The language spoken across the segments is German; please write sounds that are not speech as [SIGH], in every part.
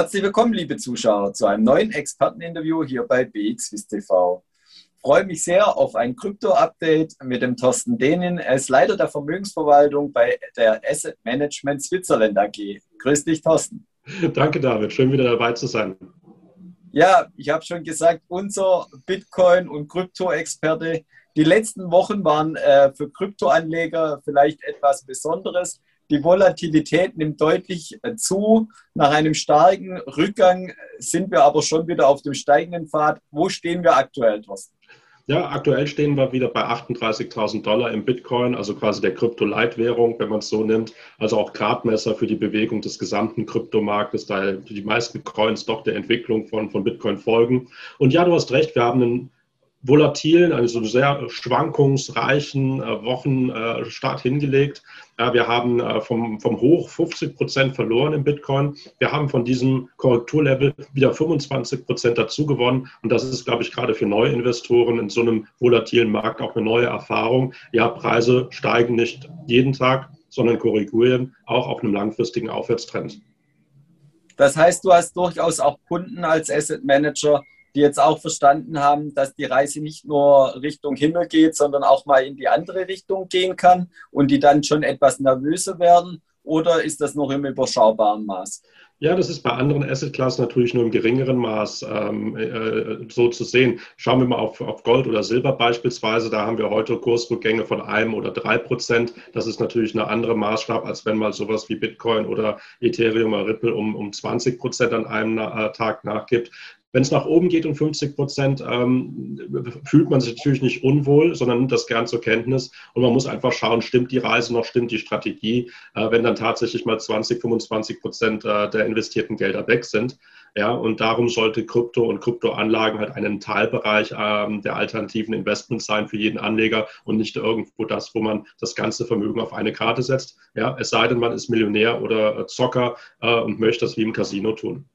Herzlich willkommen, liebe Zuschauer, zu einem neuen Experteninterview hier bei BXWIS TV. Ich freue mich sehr auf ein Krypto-Update mit dem Thorsten Dehnen. Er ist Leiter der Vermögensverwaltung bei der Asset Management Switzerland AG. Grüß dich, Thorsten. Danke, David. Schön, wieder dabei zu sein. Ja, ich habe schon gesagt, unser Bitcoin- und Krypto-Experte. Die letzten Wochen waren äh, für Kryptoanleger vielleicht etwas Besonderes. Die Volatilität nimmt deutlich äh, zu. Nach einem starken Rückgang sind wir aber schon wieder auf dem steigenden Pfad. Wo stehen wir aktuell, Thorsten? Ja, aktuell stehen wir wieder bei 38.000 Dollar im Bitcoin, also quasi der Krypto-Leitwährung, wenn man es so nimmt. Also auch Gradmesser für die Bewegung des gesamten Kryptomarktes, da die meisten Coins doch der Entwicklung von, von Bitcoin folgen. Und ja, du hast recht, wir haben einen volatilen, also sehr schwankungsreichen äh, Wochenstart äh, hingelegt. Wir haben äh, vom, vom Hoch 50 Prozent verloren im Bitcoin. Wir haben von diesem Korrekturlevel wieder 25 Prozent dazu gewonnen. Und das ist, glaube ich, gerade für neue Investoren in so einem volatilen Markt auch eine neue Erfahrung. Ja, Preise steigen nicht jeden Tag, sondern korrigieren auch auf einem langfristigen Aufwärtstrend. Das heißt, du hast durchaus auch Kunden als Asset Manager, die jetzt auch verstanden haben, dass die Reise nicht nur Richtung Himmel geht, sondern auch mal in die andere Richtung gehen kann und die dann schon etwas nervöser werden? Oder ist das noch im überschaubaren Maß? Ja, das ist bei anderen Assetklassen natürlich nur im geringeren Maß ähm, äh, so zu sehen. Schauen wir mal auf, auf Gold oder Silber beispielsweise. Da haben wir heute Kursrückgänge von einem oder drei Prozent. Das ist natürlich eine andere Maßstab, als wenn mal sowas wie Bitcoin oder Ethereum oder Ripple um, um 20 Prozent an einem äh, Tag nachgibt. Wenn es nach oben geht um 50 Prozent, ähm, fühlt man sich natürlich nicht unwohl, sondern nimmt das gern zur Kenntnis. Und man muss einfach schauen, stimmt die Reise noch, stimmt die Strategie, äh, wenn dann tatsächlich mal 20, 25 Prozent äh, der investierten Gelder weg sind. Ja, und darum sollte Krypto und Kryptoanlagen halt einen Teilbereich ähm, der alternativen Investments sein für jeden Anleger und nicht irgendwo das, wo man das ganze Vermögen auf eine Karte setzt. Ja, es sei denn, man ist Millionär oder Zocker äh, und möchte das wie im Casino tun.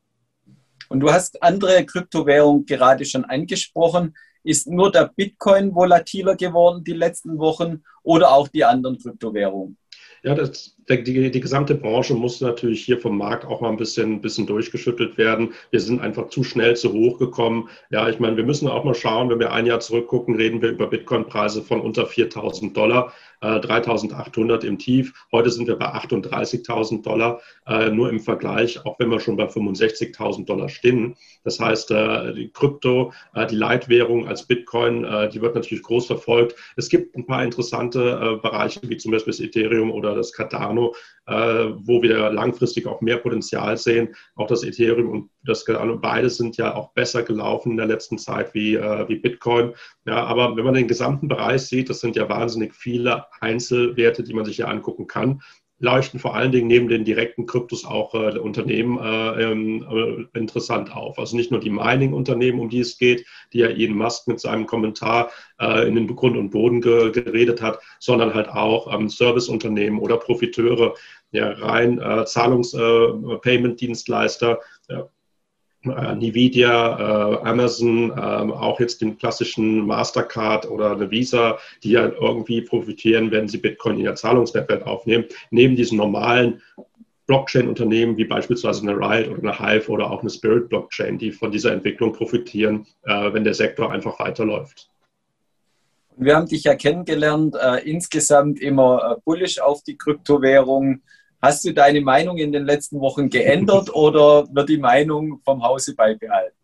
Und du hast andere Kryptowährungen gerade schon angesprochen. Ist nur der Bitcoin volatiler geworden die letzten Wochen oder auch die anderen Kryptowährungen? Ja, das, die, die, gesamte Branche muss natürlich hier vom Markt auch mal ein bisschen, bisschen durchgeschüttelt werden. Wir sind einfach zu schnell zu hoch gekommen. Ja, ich meine, wir müssen auch mal schauen, wenn wir ein Jahr zurückgucken, reden wir über Bitcoin-Preise von unter 4000 Dollar, äh, 3800 im Tief. Heute sind wir bei 38.000 Dollar, äh, nur im Vergleich, auch wenn wir schon bei 65.000 Dollar stehen. Das heißt, äh, die Krypto, äh, die Leitwährung als Bitcoin, äh, die wird natürlich groß verfolgt. Es gibt ein paar interessante äh, Bereiche, wie zum Beispiel das Ethereum oder das Cardano, äh, wo wir langfristig auch mehr Potenzial sehen. Auch das Ethereum und das Cardano, beide sind ja auch besser gelaufen in der letzten Zeit wie, äh, wie Bitcoin. Ja, aber wenn man den gesamten Bereich sieht, das sind ja wahnsinnig viele Einzelwerte, die man sich hier angucken kann leuchten vor allen Dingen neben den direkten Kryptos auch äh, Unternehmen äh, ähm, äh, interessant auf. Also nicht nur die Mining-Unternehmen, um die es geht, die ja Elon Musk mit seinem Kommentar äh, in den Grund und Boden ge geredet hat, sondern halt auch ähm, Serviceunternehmen oder Profiteure, ja, rein äh, Zahlungs-Payment-Dienstleister, äh, äh, Nvidia, äh, Amazon, äh, auch jetzt den klassischen Mastercard oder eine Visa, die ja irgendwie profitieren, wenn sie Bitcoin in ihr Zahlungsnetzwerk aufnehmen, neben diesen normalen Blockchain-Unternehmen wie beispielsweise eine Riot oder eine Hive oder auch eine Spirit Blockchain, die von dieser Entwicklung profitieren, äh, wenn der Sektor einfach weiterläuft. Wir haben dich ja kennengelernt, äh, insgesamt immer äh, bullish auf die Kryptowährung. Hast du deine Meinung in den letzten Wochen geändert [LAUGHS] oder wird die Meinung vom Hause beibehalten?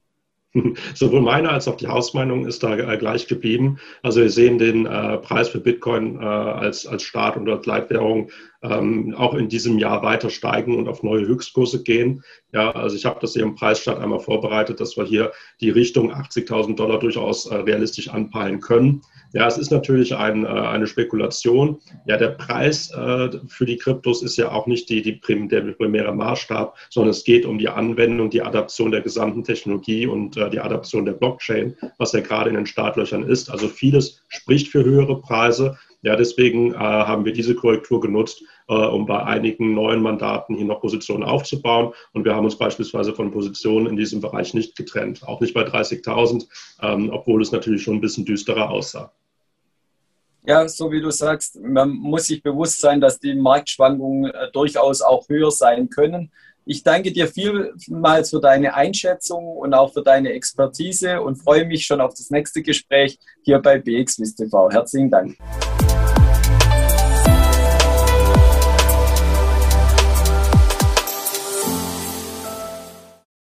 [LAUGHS] Sowohl meine als auch die Hausmeinung ist da äh, gleich geblieben. Also wir sehen den äh, Preis für Bitcoin äh, als, als Staat und als Leitwährung ähm, auch in diesem Jahr weiter steigen und auf neue Höchstkurse gehen. Ja, also ich habe das hier im Preisstart einmal vorbereitet, dass wir hier die Richtung 80.000 Dollar durchaus äh, realistisch anpeilen können. Ja, es ist natürlich ein, äh, eine Spekulation. Ja, der Preis äh, für die Kryptos ist ja auch nicht die, die prim, der primäre Maßstab, sondern es geht um die Anwendung, die Adaption der gesamten Technologie und äh, die Adaption der Blockchain, was ja gerade in den Startlöchern ist. Also vieles spricht für höhere Preise. Ja, deswegen äh, haben wir diese Korrektur genutzt, äh, um bei einigen neuen Mandaten hier noch Positionen aufzubauen. Und wir haben uns beispielsweise von Positionen in diesem Bereich nicht getrennt, auch nicht bei 30.000, ähm, obwohl es natürlich schon ein bisschen düsterer aussah. Ja, so wie du sagst, man muss sich bewusst sein, dass die Marktschwankungen äh, durchaus auch höher sein können. Ich danke dir vielmals für deine Einschätzung und auch für deine Expertise und freue mich schon auf das nächste Gespräch hier bei BXWIST TV. Herzlichen Dank.